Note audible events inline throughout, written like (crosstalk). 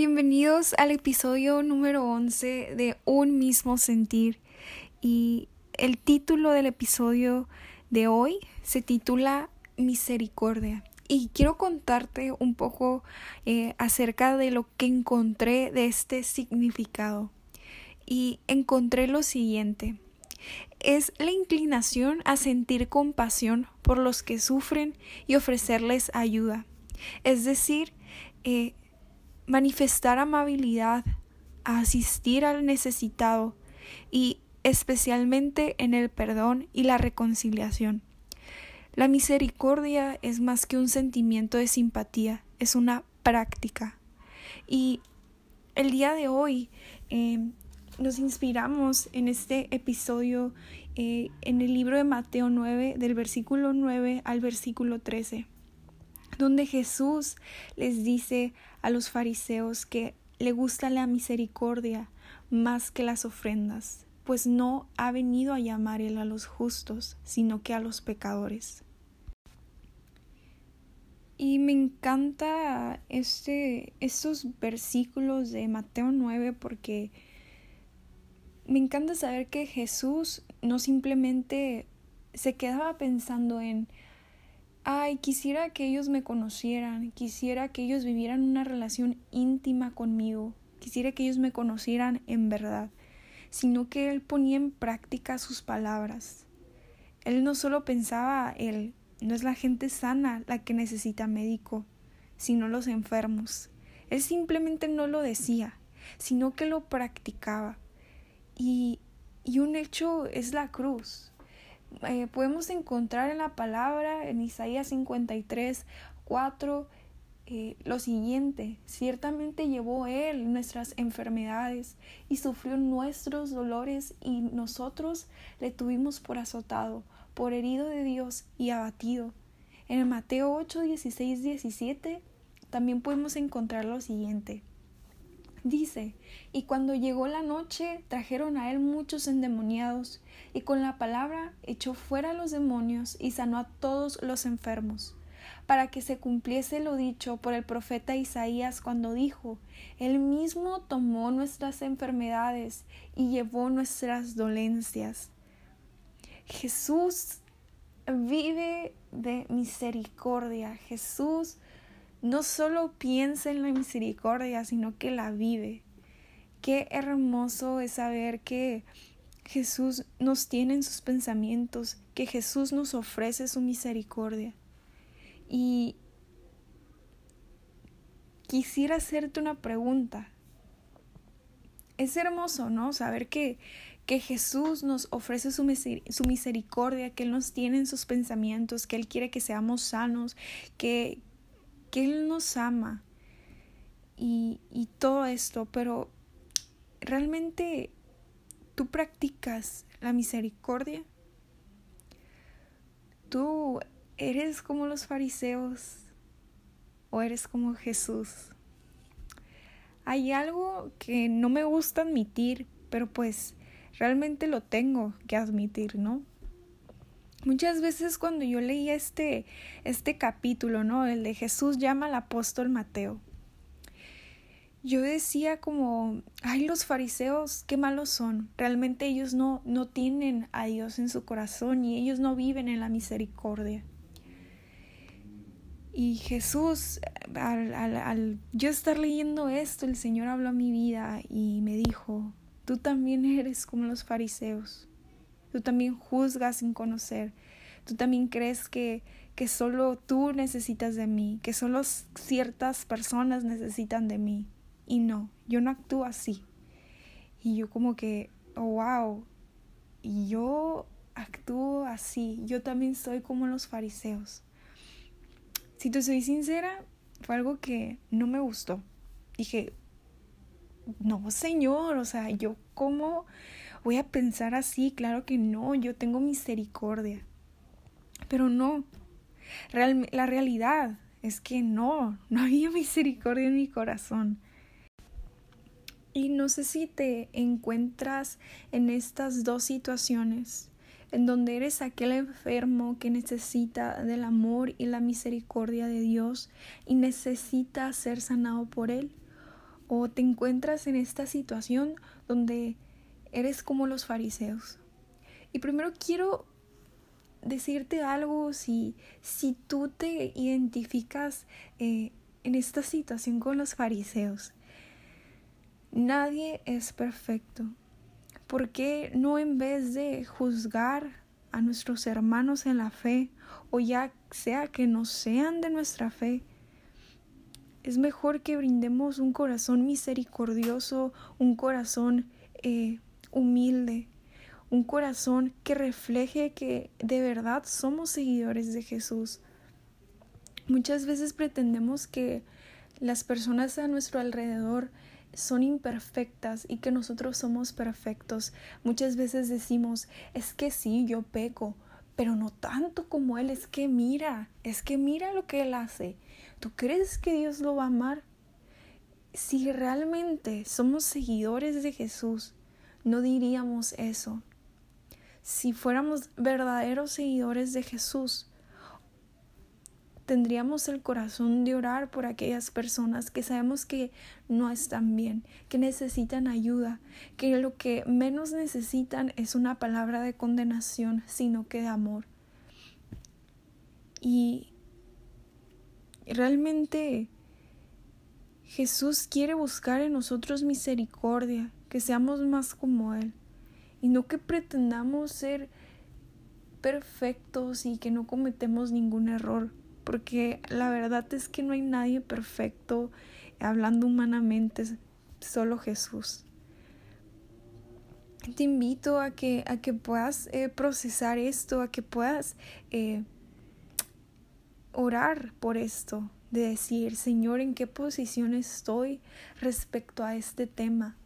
Bienvenidos al episodio número 11 de Un mismo sentir. Y el título del episodio de hoy se titula Misericordia. Y quiero contarte un poco eh, acerca de lo que encontré de este significado. Y encontré lo siguiente. Es la inclinación a sentir compasión por los que sufren y ofrecerles ayuda. Es decir, eh, manifestar amabilidad, asistir al necesitado y especialmente en el perdón y la reconciliación. La misericordia es más que un sentimiento de simpatía, es una práctica. Y el día de hoy em, nos inspiramos en este episodio eh, en el libro de Mateo 9, del versículo 9 al versículo 13 donde Jesús les dice a los fariseos que le gusta la misericordia más que las ofrendas, pues no ha venido a llamar él a los justos, sino que a los pecadores. Y me encanta este, estos versículos de Mateo 9 porque me encanta saber que Jesús no simplemente se quedaba pensando en ay, quisiera que ellos me conocieran, quisiera que ellos vivieran una relación íntima conmigo, quisiera que ellos me conocieran en verdad, sino que él ponía en práctica sus palabras. Él no solo pensaba, él, no es la gente sana la que necesita médico, sino los enfermos. Él simplemente no lo decía, sino que lo practicaba. Y, y un hecho es la cruz. Eh, podemos encontrar en la palabra, en Isaías 53, 4, eh, lo siguiente, ciertamente llevó Él nuestras enfermedades y sufrió nuestros dolores y nosotros le tuvimos por azotado, por herido de Dios y abatido. En el Mateo 8, 16, 17 también podemos encontrar lo siguiente. Dice, y cuando llegó la noche trajeron a él muchos endemoniados, y con la palabra echó fuera a los demonios y sanó a todos los enfermos, para que se cumpliese lo dicho por el profeta Isaías cuando dijo, Él mismo tomó nuestras enfermedades y llevó nuestras dolencias. Jesús vive de misericordia. Jesús no solo piensa en la misericordia, sino que la vive. Qué hermoso es saber que Jesús nos tiene en sus pensamientos, que Jesús nos ofrece su misericordia. Y quisiera hacerte una pregunta. Es hermoso, ¿no? Saber que, que Jesús nos ofrece su, su misericordia, que Él nos tiene en sus pensamientos, que Él quiere que seamos sanos, que, que Él nos ama y, y todo esto, pero realmente tú practicas la misericordia. Tú eres como los fariseos o eres como Jesús. Hay algo que no me gusta admitir, pero pues realmente lo tengo que admitir, ¿no? Muchas veces cuando yo leía este, este capítulo, ¿no? El de Jesús llama al apóstol Mateo. Yo decía como, ay, los fariseos, qué malos son. Realmente ellos no, no tienen a Dios en su corazón y ellos no viven en la misericordia. Y Jesús, al, al, al yo estar leyendo esto, el Señor habló a mi vida y me dijo, tú también eres como los fariseos. Tú también juzgas sin conocer. Tú también crees que, que solo tú necesitas de mí, que solo ciertas personas necesitan de mí. Y no, yo no actúo así. Y yo como que, oh, wow, yo actúo así. Yo también soy como los fariseos. Si te soy sincera, fue algo que no me gustó. Dije, no, señor, o sea, yo como voy a pensar así, claro que no, yo tengo misericordia. Pero no, la realidad es que no, (laughs) no había misericordia en mi corazón. Y no sé si te encuentras en estas dos situaciones, en donde eres aquel enfermo que necesita del amor y la misericordia de Dios y necesita ser sanado por Él, o te encuentras en esta situación donde eres como los fariseos. Y primero quiero decirte algo si, si tú te identificas eh, en esta situación con los fariseos. Nadie es perfecto. ¿Por qué no en vez de juzgar a nuestros hermanos en la fe o ya sea que no sean de nuestra fe, es mejor que brindemos un corazón misericordioso, un corazón eh, humilde, un corazón que refleje que de verdad somos seguidores de Jesús. Muchas veces pretendemos que las personas a nuestro alrededor son imperfectas y que nosotros somos perfectos. Muchas veces decimos, es que sí, yo peco, pero no tanto como Él, es que mira, es que mira lo que Él hace. ¿Tú crees que Dios lo va a amar? Si realmente somos seguidores de Jesús, no diríamos eso. Si fuéramos verdaderos seguidores de Jesús, tendríamos el corazón de orar por aquellas personas que sabemos que no están bien, que necesitan ayuda, que lo que menos necesitan es una palabra de condenación, sino que de amor. Y realmente Jesús quiere buscar en nosotros misericordia, que seamos más como Él, y no que pretendamos ser perfectos y que no cometemos ningún error, porque la verdad es que no hay nadie perfecto hablando humanamente, solo Jesús. Te invito a que, a que puedas eh, procesar esto, a que puedas eh, orar por esto, de decir, Señor, ¿en qué posición estoy respecto a este tema?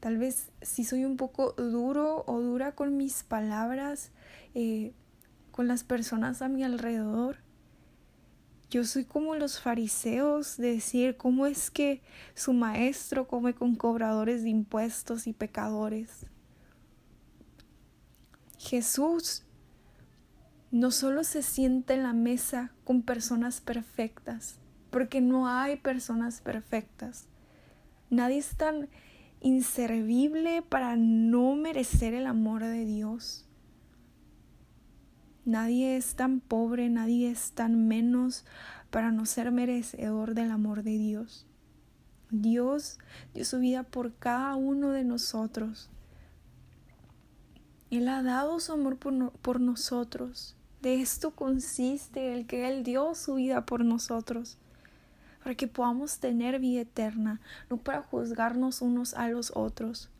Tal vez si soy un poco duro o dura con mis palabras, eh, con las personas a mi alrededor. Yo soy como los fariseos de decir cómo es que su maestro come con cobradores de impuestos y pecadores. Jesús no solo se sienta en la mesa con personas perfectas, porque no hay personas perfectas. Nadie es tan inservible para no merecer el amor de Dios. Nadie es tan pobre, nadie es tan menos para no ser merecedor del amor de Dios. Dios dio su vida por cada uno de nosotros. Él ha dado su amor por, nosotros. De esto consiste el que Él dio su vida por nosotros, para que podamos tener vida eterna, no para juzgarnos unos a los otros.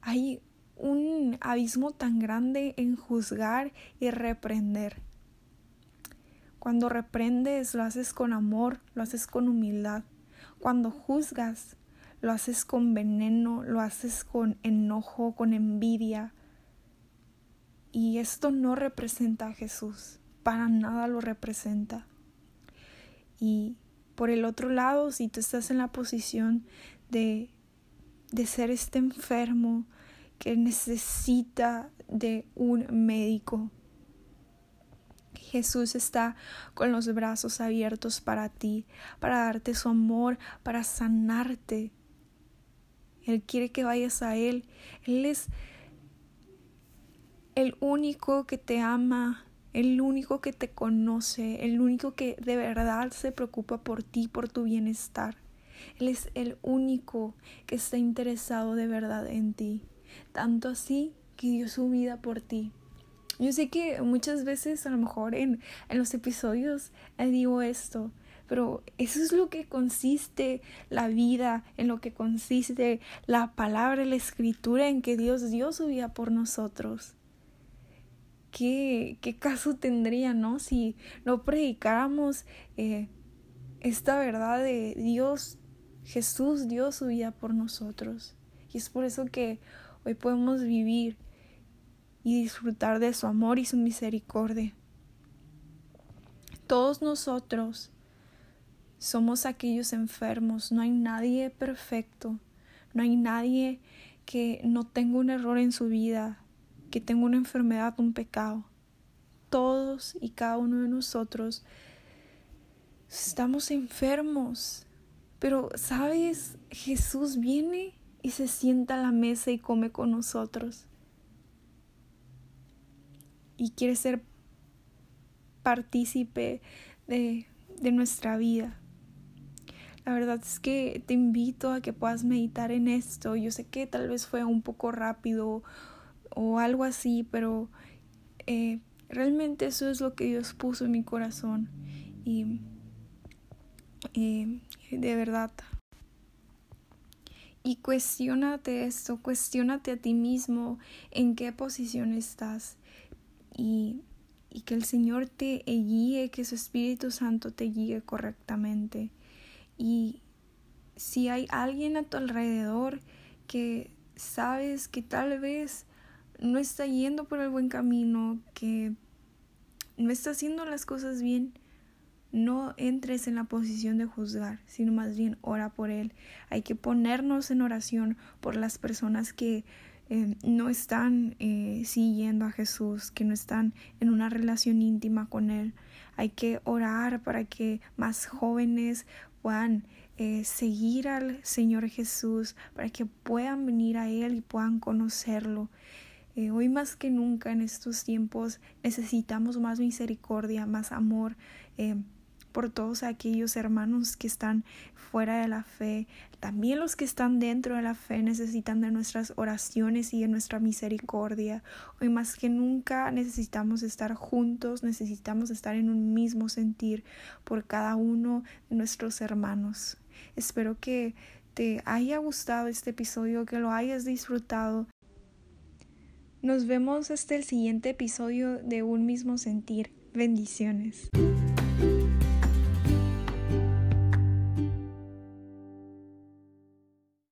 Hay un abismo tan grande en juzgar y reprender. Cuando reprendes, lo haces con amor, lo haces con humildad. Cuando juzgas, lo haces con veneno, lo haces con enojo, con envidia, y esto no representa a Jesús, para nada lo representa. Y por el otro lado, si tú estás en la posición de, de ser este enfermo que necesita de un médico, Jesús está con los brazos abiertos para ti, para darte su amor, para sanarte. Él quiere que vayas a Él. Él es el único que te ama, el único que te conoce, el único que de verdad se preocupa por ti, por tu bienestar. Él es el único que está interesado de verdad en ti, tanto así que dio su vida por ti. Yo sé que muchas veces a lo mejor en, en los episodios eh, digo esto, pero eso es lo que consiste la vida, en lo que consiste la palabra, la escritura, en que Dios dio su vida por nosotros. ¿Qué, caso tendría, no? Si no predicáramos eh, esta verdad de Dios, Jesús dio su vida por nosotros. Y es por eso que hoy podemos vivir y disfrutar de su amor y su misericordia. Todos nosotros somos aquellos enfermos, no hay nadie perfecto, no hay nadie que no tenga un error en su vida, que tengo una enfermedad, un pecado. Todos y cada uno de nosotros estamos enfermos. Pero, ¿sabes? Jesús viene y se sienta a la mesa y come con nosotros. Y quiere ser partícipe de, de nuestra vida. La verdad es que te invito a que puedas meditar en esto. Yo sé que tal vez fue un poco rápido o algo así, pero eh, realmente eso es lo que Dios puso en mi corazón. Y de verdad. Y cuestionate esto, cuestionate a ti mismo en qué posición estás. Y y que el Señor te guíe, que su Espíritu Santo te guíe correctamente. Y si hay alguien a tu alrededor que sabes que tal vez no está yendo por el buen camino, que no está haciendo las cosas bien, no entres en la posición de juzgar, sino más bien ora por él. Hay que ponernos en oración por las personas que eh, no están eh, siguiendo a Jesús, que no están en una relación íntima con Él. Hay que orar para que más jóvenes puedan eh, seguir al Señor Jesús, para que puedan venir a Él y puedan conocerlo. Hoy más que nunca en estos tiempos necesitamos más misericordia, más amor por todos aquellos hermanos que están fuera de la fe. También los que están dentro de la fe necesitan de nuestras oraciones y de nuestra misericordia. Hoy más que nunca necesitamos estar juntos, necesitamos estar en un mismo sentir por cada uno de nuestros hermanos. Espero que te haya gustado este episodio, que lo hayas disfrutado. Nos vemos hasta el siguiente episodio de Un mismo sentir. Bendiciones.